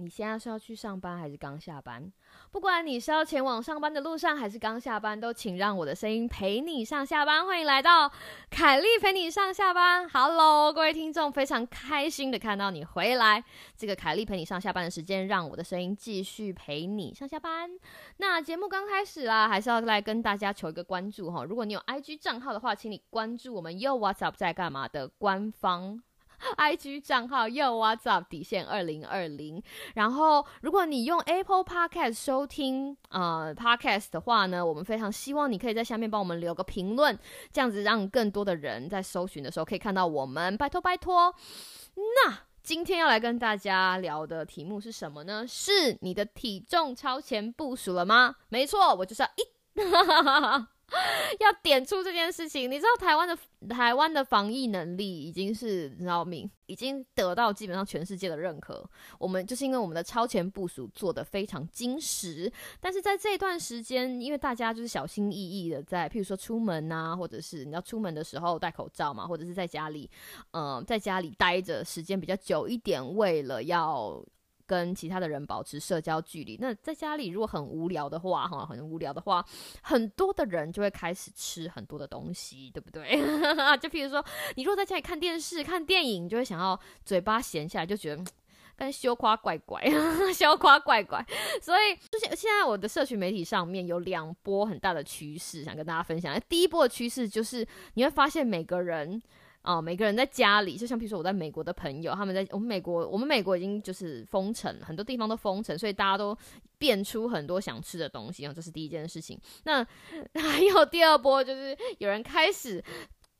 你现在是要去上班还是刚下班？不管你是要前往上班的路上还是刚下班，都请让我的声音陪你上下班。欢迎来到凯莉陪你上下班。Hello，各位听众，非常开心的看到你回来。这个凯莉陪你上下班的时间，让我的声音继续陪你上下班。那节目刚开始啦，还是要来跟大家求一个关注哈。如果你有 IG 账号的话，请你关注我们又 What's Up 在干嘛的官方。I G 账号 Yo What's Up 底线二零二零，然后如果你用 Apple Podcast 收听呃 Podcast 的话呢，我们非常希望你可以在下面帮我们留个评论，这样子让更多的人在搜寻的时候可以看到我们，拜托拜托。那今天要来跟大家聊的题目是什么呢？是你的体重超前部署了吗？没错，我就是要一。要点出这件事情，你知道台湾的台湾的防疫能力已经是你知道命，已经得到基本上全世界的认可。我们就是因为我们的超前部署做的非常精实，但是在这一段时间，因为大家就是小心翼翼的在，譬如说出门啊，或者是你要出门的时候戴口罩嘛，或者是在家里，嗯，在家里待着时间比较久一点，为了要。跟其他的人保持社交距离。那在家里如果很无聊的话，哈，很无聊的话，很多的人就会开始吃很多的东西，对不对？就譬如说，你如果在家里看电视、看电影，就会想要嘴巴闲下来，就觉得跟羞夸怪怪，羞夸怪怪。所以，就是现在我的社群媒体上面有两波很大的趋势，想跟大家分享。第一波的趋势就是你会发现每个人。啊，每个人在家里，就像比如说我在美国的朋友，他们在我们美国，我们美国已经就是封城，很多地方都封城，所以大家都变出很多想吃的东西啊，这是第一件事情。那 还有第二波，就是有人开始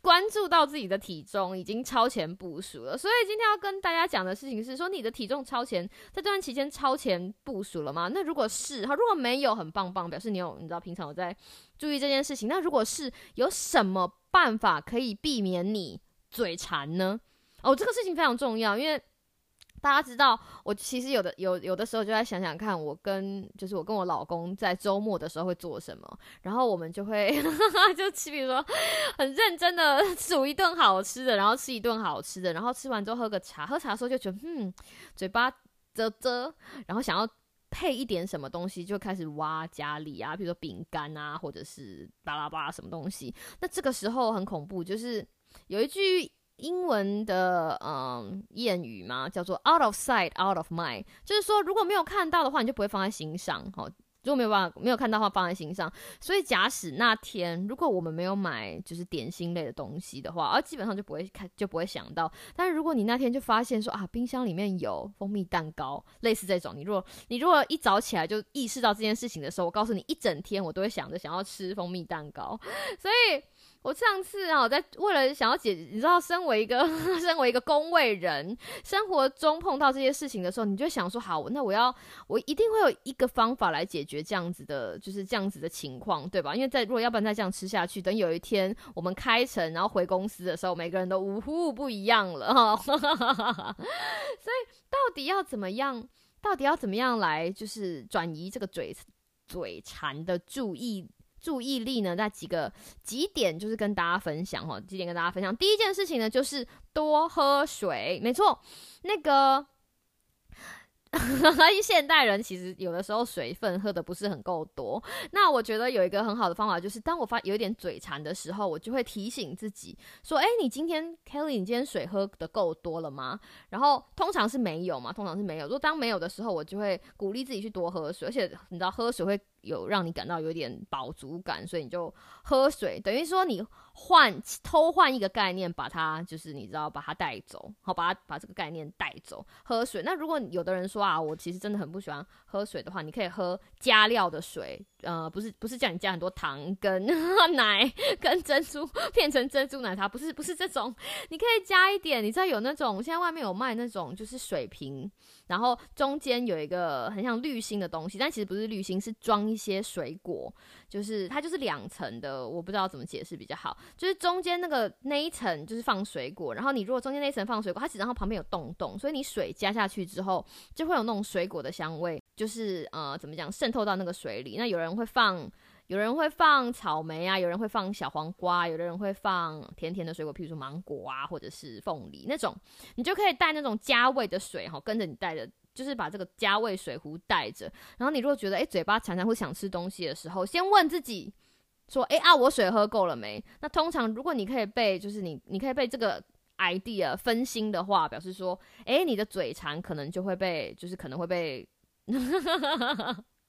关注到自己的体重已经超前部署了。所以今天要跟大家讲的事情是说，你的体重超前，在这段期间超前部署了吗？那如果是，哈，如果没有，很棒棒，表示你有，你知道平常有在注意这件事情。那如果是，有什么？办法可以避免你嘴馋呢？哦，这个事情非常重要，因为大家知道，我其实有的有有的时候就在想想看，我跟就是我跟我老公在周末的时候会做什么，然后我们就会 就比如说很认真的 煮一顿好吃的，然后吃一顿好吃的，然后吃完之后喝个茶，喝茶的时候就觉得嗯，嘴巴啧啧，然后想要。配一点什么东西就开始挖家里啊，比如说饼干啊，或者是巴拉巴拉什么东西。那这个时候很恐怖，就是有一句英文的嗯谚语嘛，叫做 “out of sight, out of mind”，就是说如果没有看到的话，你就不会放在心上，好。如果没有办法没有看到的话，放在心上。所以假使那天如果我们没有买就是点心类的东西的话，而基本上就不会看就不会想到。但是如果你那天就发现说啊，冰箱里面有蜂蜜蛋糕，类似这种，你如果你如果一早起来就意识到这件事情的时候，我告诉你，一整天我都会想着想要吃蜂蜜蛋糕，所以。我上次啊，在为了想要解，你知道，身为一个 身为一个工位人，生活中碰到这些事情的时候，你就想说，好，那我要我一定会有一个方法来解决这样子的，就是这样子的情况，对吧？因为在如果要不然再这样吃下去，等有一天我们开城然后回公司的时候，每个人都呜呼不一样了哈。所以到底要怎么样？到底要怎么样来就是转移这个嘴嘴馋的注意？注意力呢？在几个几点就是跟大家分享哈，几点跟大家分享。第一件事情呢，就是多喝水。没错，那个。现代人其实有的时候水分喝的不是很够多。那我觉得有一个很好的方法，就是当我发有一点嘴馋的时候，我就会提醒自己说：“哎，你今天 Kelly，你今天水喝的够多了吗？”然后通常是没有嘛，通常是没有。如果当没有的时候，我就会鼓励自己去多喝水。而且你知道，喝水会有让你感到有点饱足感，所以你就喝水，等于说你。换偷换一个概念，把它就是你知道把它带走，好把它把这个概念带走。喝水，那如果有的人说啊，我其实真的很不喜欢喝水的话，你可以喝加料的水，呃，不是不是叫你加很多糖跟 奶跟珍珠变成珍珠奶茶，不是不是这种，你可以加一点，你知道有那种现在外面有卖那种就是水瓶，然后中间有一个很像滤芯的东西，但其实不是滤芯，是装一些水果，就是它就是两层的，我不知道怎么解释比较好，就是中间那个那一层就是放水果，然后你如果中间那一层放水果，它只然后旁边有洞洞，所以你水加下去之后就会有那种水果的香味，就是呃怎么讲渗透到那个水里，那有人。会放，有人会放草莓啊，有人会放小黄瓜，有的人会放甜甜的水果，譬如说芒果啊，或者是凤梨那种，你就可以带那种加味的水哈，跟着你带着，就是把这个加味水壶带着。然后你如果觉得哎嘴巴常常会想吃东西的时候，先问自己说，哎啊，我水喝够了没？那通常如果你可以被，就是你你可以被这个 idea 分心的话，表示说，哎，你的嘴馋可能就会被，就是可能会被。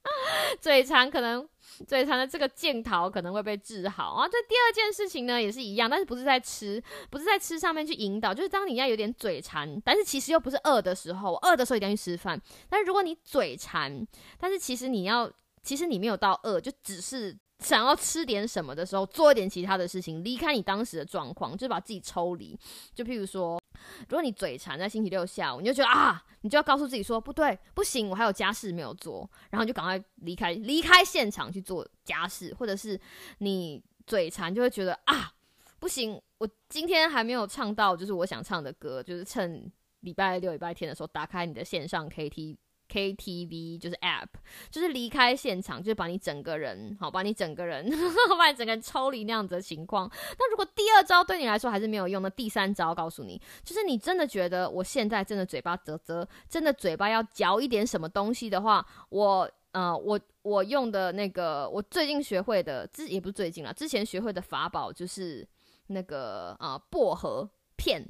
嘴馋可能嘴馋的这个箭头可能会被治好啊。这第二件事情呢也是一样，但是不是在吃，不是在吃上面去引导，就是当你要有点嘴馋，但是其实又不是饿的时候，饿的时候一定要去吃饭。但是如果你嘴馋，但是其实你要，其实你没有到饿，就只是想要吃点什么的时候，做一点其他的事情，离开你当时的状况，就是把自己抽离。就譬如说。如果你嘴馋在星期六下午，你就觉得啊，你就要告诉自己说不对，不行，我还有家事没有做，然后就赶快离开离开现场去做家事，或者是你嘴馋就会觉得啊，不行，我今天还没有唱到就是我想唱的歌，就是趁礼拜六、礼拜天的时候打开你的线上 K T。KTV 就是 App，就是离开现场，就是把你整个人，好，把你整个人，把你整个人抽离那样子的情况。那如果第二招对你来说还是没有用的，第三招告诉你，就是你真的觉得我现在真的嘴巴啧啧，真的嘴巴要嚼一点什么东西的话，我呃，我我用的那个，我最近学会的，之也不是最近了，之前学会的法宝就是那个啊薄荷片，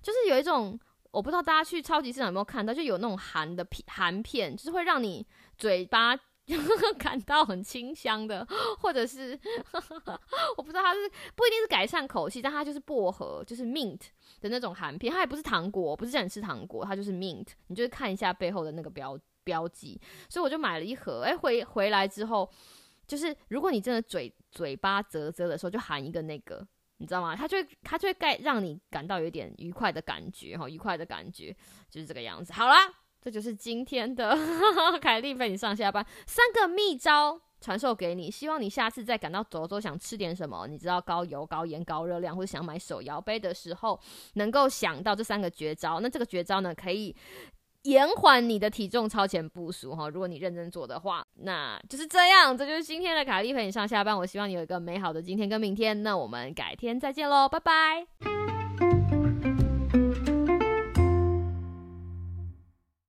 就是有一种。我不知道大家去超级市场有没有看到，就有那种含的片，含片就是会让你嘴巴 感到很清香的，或者是我不知道它是不一定是改善口气，但它就是薄荷，就是 mint 的那种含片，它也不是糖果，不是叫你吃糖果，它就是 mint，你就是看一下背后的那个标标记，所以我就买了一盒，哎，回回来之后，就是如果你真的嘴嘴巴啧啧的时候，就含一个那个。你知道吗？它就会，它就会盖让你感到有点愉快的感觉，哈，愉快的感觉就是这个样子。好啦，这就是今天的 凯莉陪你上下班三个秘招传授给你，希望你下次再感到走走想吃点什么，你知道高油、高盐、高热量，或者想买手摇杯的时候，能够想到这三个绝招。那这个绝招呢，可以。延缓你的体重超前部署哈，如果你认真做的话，那就是这样。这就是今天的卡莉陪你上下班。我希望你有一个美好的今天跟明天。那我们改天再见喽，拜拜。